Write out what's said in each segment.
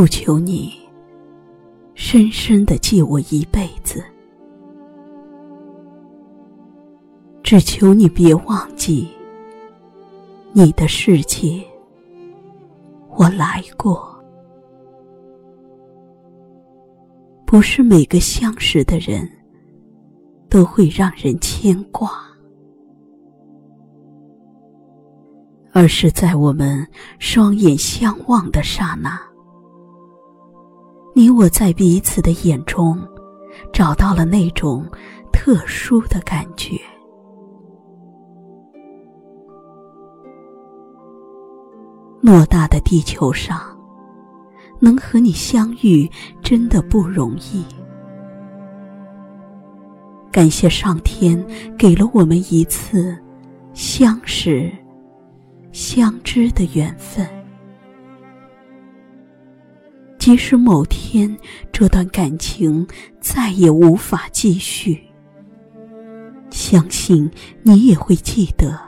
不求你深深的记我一辈子，只求你别忘记你的世界，我来过。不是每个相识的人都会让人牵挂。而是在我们双眼相望的刹那，你我在彼此的眼中找到了那种特殊的感觉。偌大的地球上，能和你相遇真的不容易。感谢上天给了我们一次相识。相知的缘分，即使某天这段感情再也无法继续，相信你也会记得，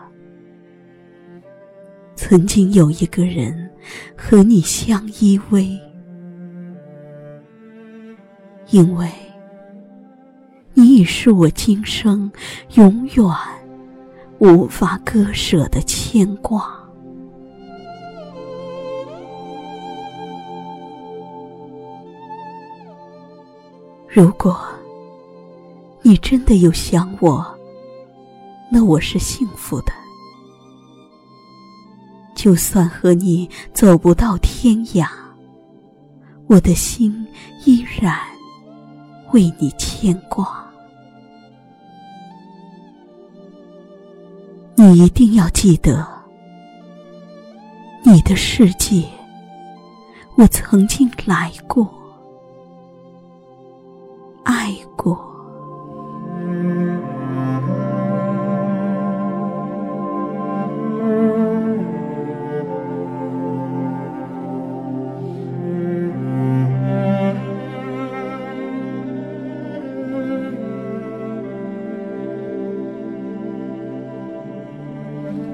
曾经有一个人和你相依偎，因为你已是我今生永远。无法割舍的牵挂。如果你真的有想我，那我是幸福的。就算和你走不到天涯，我的心依然为你牵挂。你一定要记得，你的世界，我曾经来过。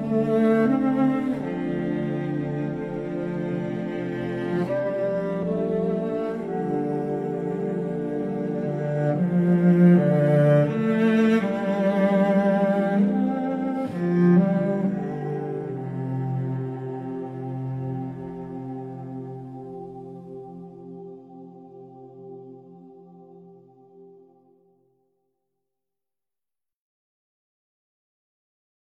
Mm-hmm.